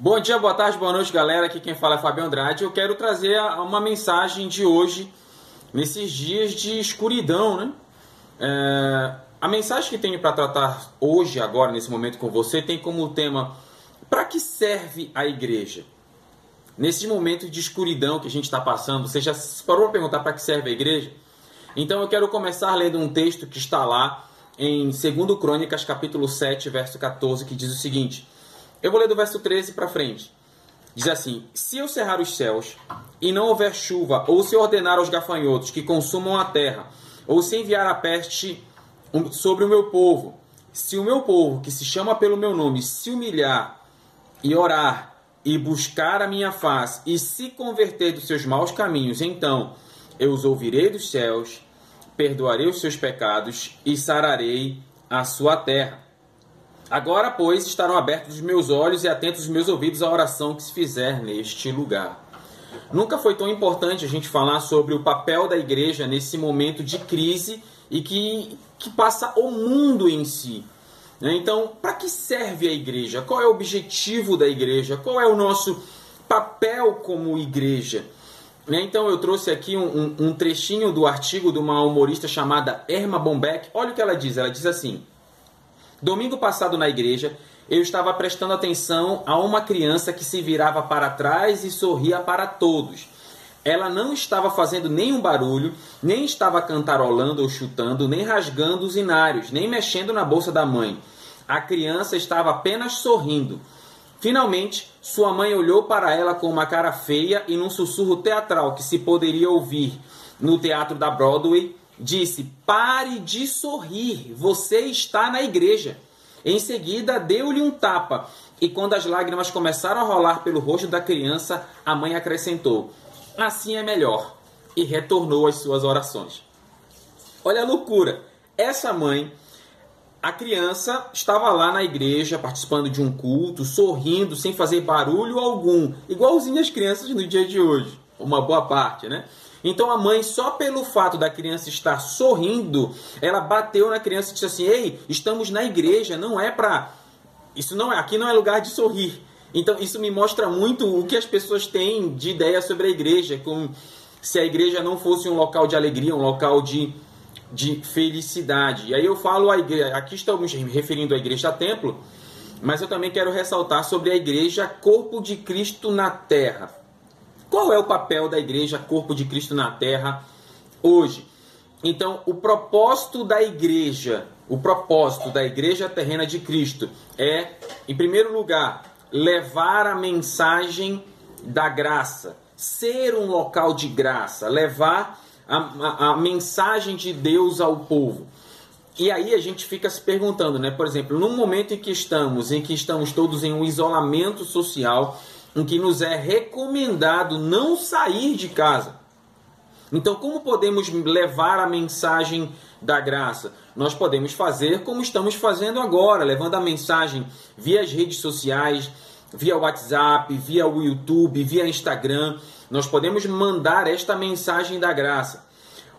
Bom dia, boa tarde, boa noite, galera. Aqui quem fala é Fábio Andrade. Eu quero trazer uma mensagem de hoje, nesses dias de escuridão, né? É, a mensagem que tenho para tratar hoje, agora, nesse momento com você, tem como tema: para que serve a igreja? Nesse momento de escuridão que a gente está passando, você já parou para perguntar para que serve a igreja? Então eu quero começar lendo um texto que está lá em 2 Crônicas, capítulo 7, verso 14, que diz o seguinte: eu vou ler do verso 13 para frente. Diz assim: Se eu cerrar os céus e não houver chuva, ou se ordenar aos gafanhotos que consumam a terra, ou se enviar a peste sobre o meu povo, se o meu povo, que se chama pelo meu nome, se humilhar e orar e buscar a minha face e se converter dos seus maus caminhos, então eu os ouvirei dos céus, perdoarei os seus pecados e sararei a sua terra. Agora, pois, estarão abertos os meus olhos e atentos os meus ouvidos à oração que se fizer neste lugar. Nunca foi tão importante a gente falar sobre o papel da igreja nesse momento de crise e que, que passa o mundo em si. Né? Então, para que serve a igreja? Qual é o objetivo da igreja? Qual é o nosso papel como igreja? Né? Então, eu trouxe aqui um, um trechinho do artigo de uma humorista chamada Erma Bombeck. Olha o que ela diz: ela diz assim. Domingo passado na igreja, eu estava prestando atenção a uma criança que se virava para trás e sorria para todos. Ela não estava fazendo nenhum barulho, nem estava cantarolando ou chutando, nem rasgando os inários, nem mexendo na bolsa da mãe. A criança estava apenas sorrindo. Finalmente, sua mãe olhou para ela com uma cara feia e num sussurro teatral que se poderia ouvir no teatro da Broadway, disse: Pare de sorrir, você está na igreja. Em seguida, deu-lhe um tapa, e quando as lágrimas começaram a rolar pelo rosto da criança, a mãe acrescentou: Assim é melhor, e retornou às suas orações. Olha a loucura! Essa mãe, a criança estava lá na igreja participando de um culto, sorrindo, sem fazer barulho algum, igualzinho as crianças no dia de hoje, uma boa parte, né? Então a mãe, só pelo fato da criança estar sorrindo, ela bateu na criança e disse assim: "Ei, estamos na igreja, não é para isso não é, aqui não é lugar de sorrir". Então isso me mostra muito o que as pessoas têm de ideia sobre a igreja, como se a igreja não fosse um local de alegria, um local de de felicidade. E aí eu falo a igreja, aqui estamos referindo à igreja templo, mas eu também quero ressaltar sobre a igreja corpo de Cristo na terra. Qual é o papel da igreja, corpo de Cristo na terra hoje? Então, o propósito da igreja, o propósito da igreja terrena de Cristo é, em primeiro lugar, levar a mensagem da graça, ser um local de graça, levar a, a, a mensagem de Deus ao povo. E aí a gente fica se perguntando, né? Por exemplo, no momento em que estamos, em que estamos todos em um isolamento social, em que nos é recomendado não sair de casa. Então, como podemos levar a mensagem da graça? Nós podemos fazer como estamos fazendo agora, levando a mensagem via as redes sociais, via WhatsApp, via o YouTube, via Instagram. Nós podemos mandar esta mensagem da graça.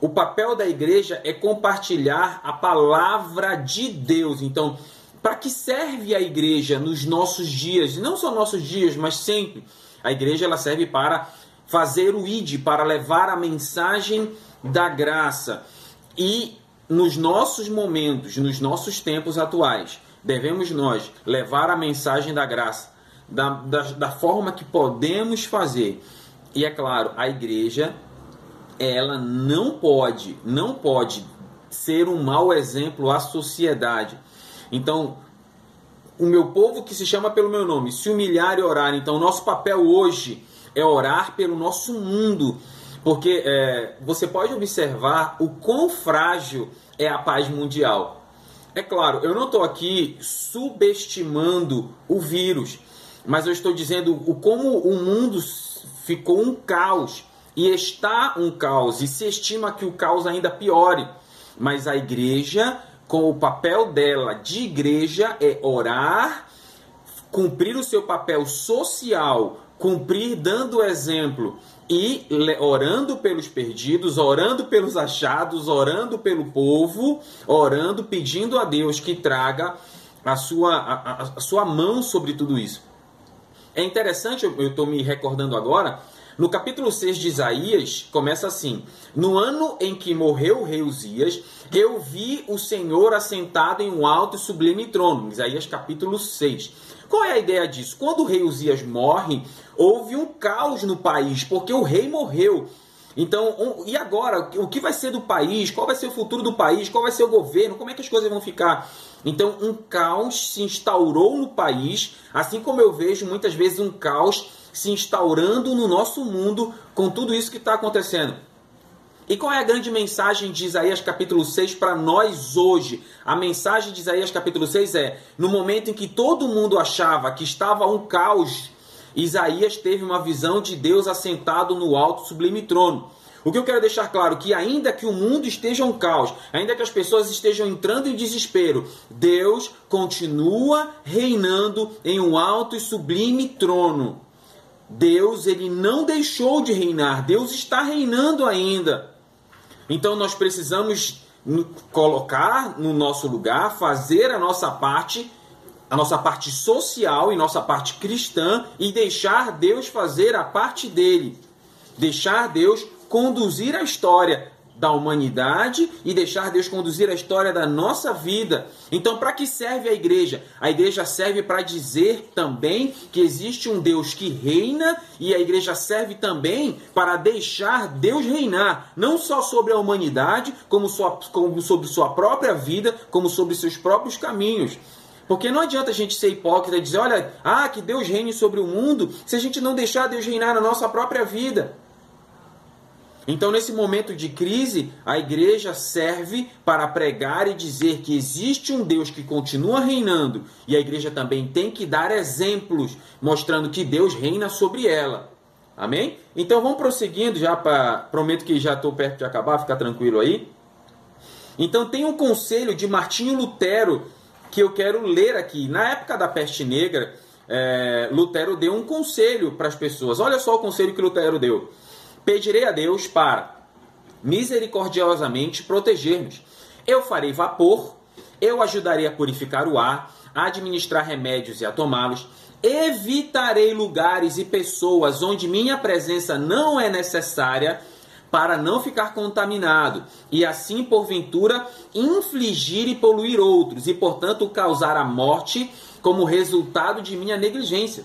O papel da igreja é compartilhar a palavra de Deus. Então, para que serve a igreja nos nossos dias? Não só nossos dias, mas sempre. A igreja ela serve para fazer o id, para levar a mensagem da graça. E nos nossos momentos, nos nossos tempos atuais, devemos nós levar a mensagem da graça da, da, da forma que podemos fazer. E é claro, a igreja ela não pode, não pode ser um mau exemplo à sociedade. Então, o meu povo que se chama pelo meu nome, se humilhar e orar. Então, nosso papel hoje é orar pelo nosso mundo, porque é, você pode observar o quão frágil é a paz mundial. É claro, eu não estou aqui subestimando o vírus, mas eu estou dizendo o como o mundo ficou um caos e está um caos e se estima que o caos ainda piore. Mas a igreja com o papel dela de igreja é orar, cumprir o seu papel social, cumprir dando exemplo e orando pelos perdidos, orando pelos achados, orando pelo povo, orando, pedindo a Deus que traga a sua, a, a sua mão sobre tudo isso. É interessante, eu estou me recordando agora, no capítulo 6 de Isaías, começa assim: No ano em que morreu o rei Uzias, eu vi o Senhor assentado em um alto e sublime trono. Isaías capítulo 6. Qual é a ideia disso? Quando o rei Uzias morre, houve um caos no país, porque o rei morreu. Então, um, e agora? O que vai ser do país? Qual vai ser o futuro do país? Qual vai ser o governo? Como é que as coisas vão ficar? Então, um caos se instaurou no país, assim como eu vejo muitas vezes um caos se instaurando no nosso mundo com tudo isso que está acontecendo. E qual é a grande mensagem de Isaías capítulo 6 para nós hoje? A mensagem de Isaías capítulo 6 é: no momento em que todo mundo achava que estava um caos, Isaías teve uma visão de Deus assentado no alto sublime trono. O que eu quero deixar claro que ainda que o mundo esteja um caos, ainda que as pessoas estejam entrando em desespero, Deus continua reinando em um alto e sublime trono. Deus ele não deixou de reinar, Deus está reinando ainda. Então nós precisamos colocar no nosso lugar, fazer a nossa parte, a nossa parte social e nossa parte cristã e deixar Deus fazer a parte dele. Deixar Deus conduzir a história da humanidade e deixar Deus conduzir a história da nossa vida. Então, para que serve a igreja? A igreja serve para dizer também que existe um Deus que reina e a igreja serve também para deixar Deus reinar, não só sobre a humanidade, como, sua, como sobre sua própria vida, como sobre seus próprios caminhos. Porque não adianta a gente ser hipócrita e dizer, olha, ah, que Deus reine sobre o mundo, se a gente não deixar Deus reinar na nossa própria vida. Então, nesse momento de crise, a igreja serve para pregar e dizer que existe um Deus que continua reinando, e a igreja também tem que dar exemplos, mostrando que Deus reina sobre ela. Amém? Então vamos prosseguindo, já para. Prometo que já estou perto de acabar, fica tranquilo aí. Então tem um conselho de Martinho Lutero que eu quero ler aqui. Na época da peste negra, é, Lutero deu um conselho para as pessoas. Olha só o conselho que Lutero deu. Pedirei a Deus para misericordiosamente proteger-nos. Eu farei vapor, eu ajudarei a purificar o ar, a administrar remédios e a tomá-los. Evitarei lugares e pessoas onde minha presença não é necessária para não ficar contaminado e assim porventura infligir e poluir outros e portanto causar a morte como resultado de minha negligência.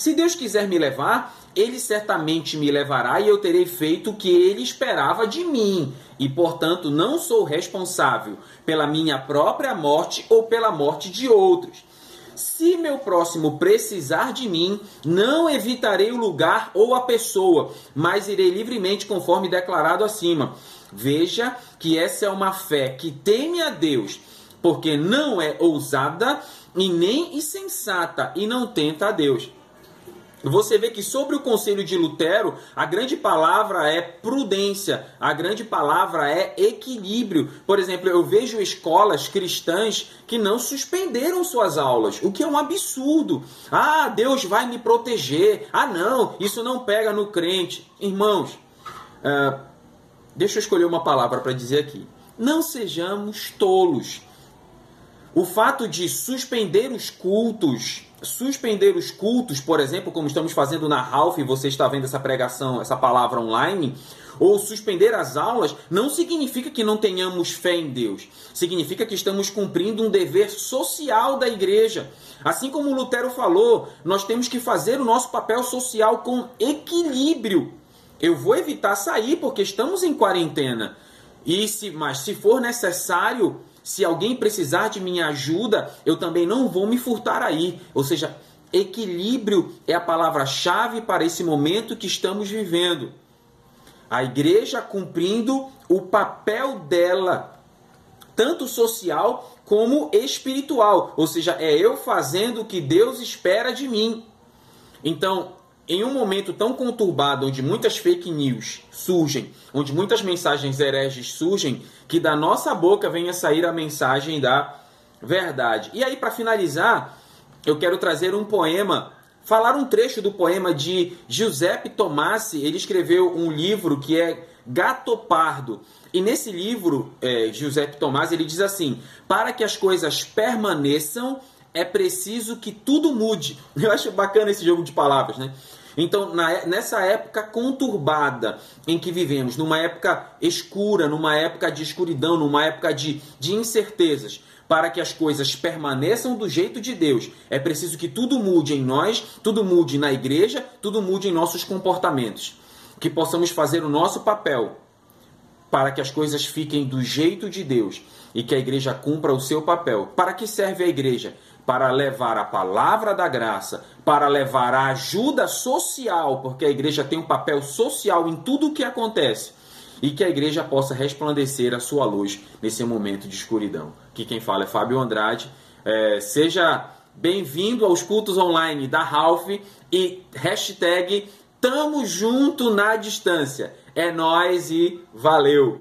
Se Deus quiser me levar, ele certamente me levará e eu terei feito o que ele esperava de mim, e portanto não sou responsável pela minha própria morte ou pela morte de outros. Se meu próximo precisar de mim, não evitarei o lugar ou a pessoa, mas irei livremente conforme declarado acima. Veja que essa é uma fé que teme a Deus, porque não é ousada e nem insensata e não tenta a Deus você vê que sobre o conselho de Lutero, a grande palavra é prudência, a grande palavra é equilíbrio. Por exemplo, eu vejo escolas cristãs que não suspenderam suas aulas, o que é um absurdo. Ah, Deus vai me proteger. Ah, não, isso não pega no crente. Irmãos, uh, deixa eu escolher uma palavra para dizer aqui. Não sejamos tolos. O fato de suspender os cultos suspender os cultos, por exemplo, como estamos fazendo na Ralph, e você está vendo essa pregação, essa palavra online, ou suspender as aulas, não significa que não tenhamos fé em Deus. Significa que estamos cumprindo um dever social da igreja. Assim como Lutero falou, nós temos que fazer o nosso papel social com equilíbrio. Eu vou evitar sair porque estamos em quarentena. E se, mas se for necessário, se alguém precisar de minha ajuda, eu também não vou me furtar aí. Ou seja, equilíbrio é a palavra-chave para esse momento que estamos vivendo. A igreja cumprindo o papel dela, tanto social como espiritual. Ou seja, é eu fazendo o que Deus espera de mim. Então, em um momento tão conturbado, onde muitas fake news surgem, onde muitas mensagens hereges surgem, que da nossa boca venha sair a mensagem da verdade. E aí, para finalizar, eu quero trazer um poema, falar um trecho do poema de Giuseppe Tomassi. Ele escreveu um livro que é Gato Pardo. E nesse livro, é, Giuseppe Tomassi, ele diz assim: Para que as coisas permaneçam, é preciso que tudo mude. Eu acho bacana esse jogo de palavras, né? Então, na, nessa época conturbada em que vivemos, numa época escura, numa época de escuridão, numa época de, de incertezas, para que as coisas permaneçam do jeito de Deus, é preciso que tudo mude em nós, tudo mude na igreja, tudo mude em nossos comportamentos. Que possamos fazer o nosso papel para que as coisas fiquem do jeito de Deus e que a igreja cumpra o seu papel. Para que serve a igreja? Para levar a palavra da graça, para levar a ajuda social, porque a igreja tem um papel social em tudo o que acontece e que a igreja possa resplandecer a sua luz nesse momento de escuridão. Que quem fala é Fábio Andrade. É, seja bem-vindo aos cultos online da Ralph e hashtag Tamo junto na distância. É nós e valeu!